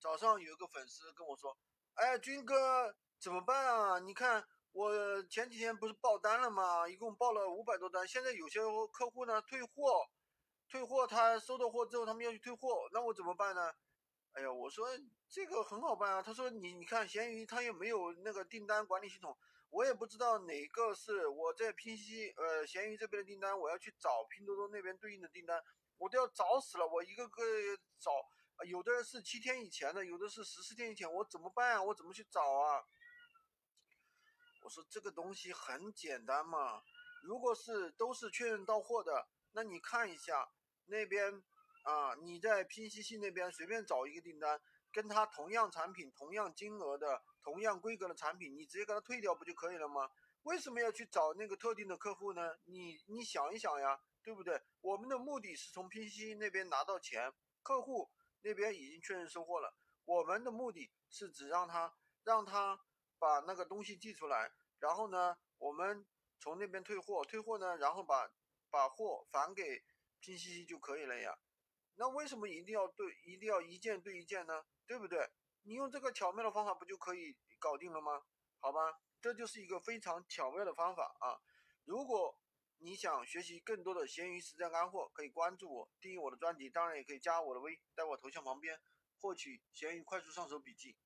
早上有一个粉丝跟我说：“哎，军哥怎么办啊？你看我前几天不是爆单了吗？一共爆了五百多单，现在有些客户呢退货，退货他收到货之后他们要去退货，那我怎么办呢？”哎呀，我说这个很好办啊。他说：“你你看闲鱼他也没有那个订单管理系统，我也不知道哪个是我在拼夕呃闲鱼这边的订单，我要去找拼多多那边对应的订单。”我都要找死了，我一个个找，有的人是七天以前的，有的是十四天以前，我怎么办啊？我怎么去找啊？我说这个东西很简单嘛，如果是都是确认到货的，那你看一下那边啊，你在拼夕夕那边随便找一个订单，跟他同样产品、同样金额的、同样规格的产品，你直接给他退掉不就可以了吗？为什么要去找那个特定的客户呢？你你想一想呀。对不对？我们的目的是从拼夕夕那边拿到钱，客户那边已经确认收货了。我们的目的是只让他让他把那个东西寄出来，然后呢，我们从那边退货，退货呢，然后把把货返给拼夕夕就可以了呀。那为什么一定要对一定要一件对一件呢？对不对？你用这个巧妙的方法不就可以搞定了吗？好吧，这就是一个非常巧妙的方法啊。如果你想学习更多的闲鱼实战干货，可以关注我，订阅我的专辑，当然也可以加我的微，在我头像旁边获取闲鱼快速上手笔记。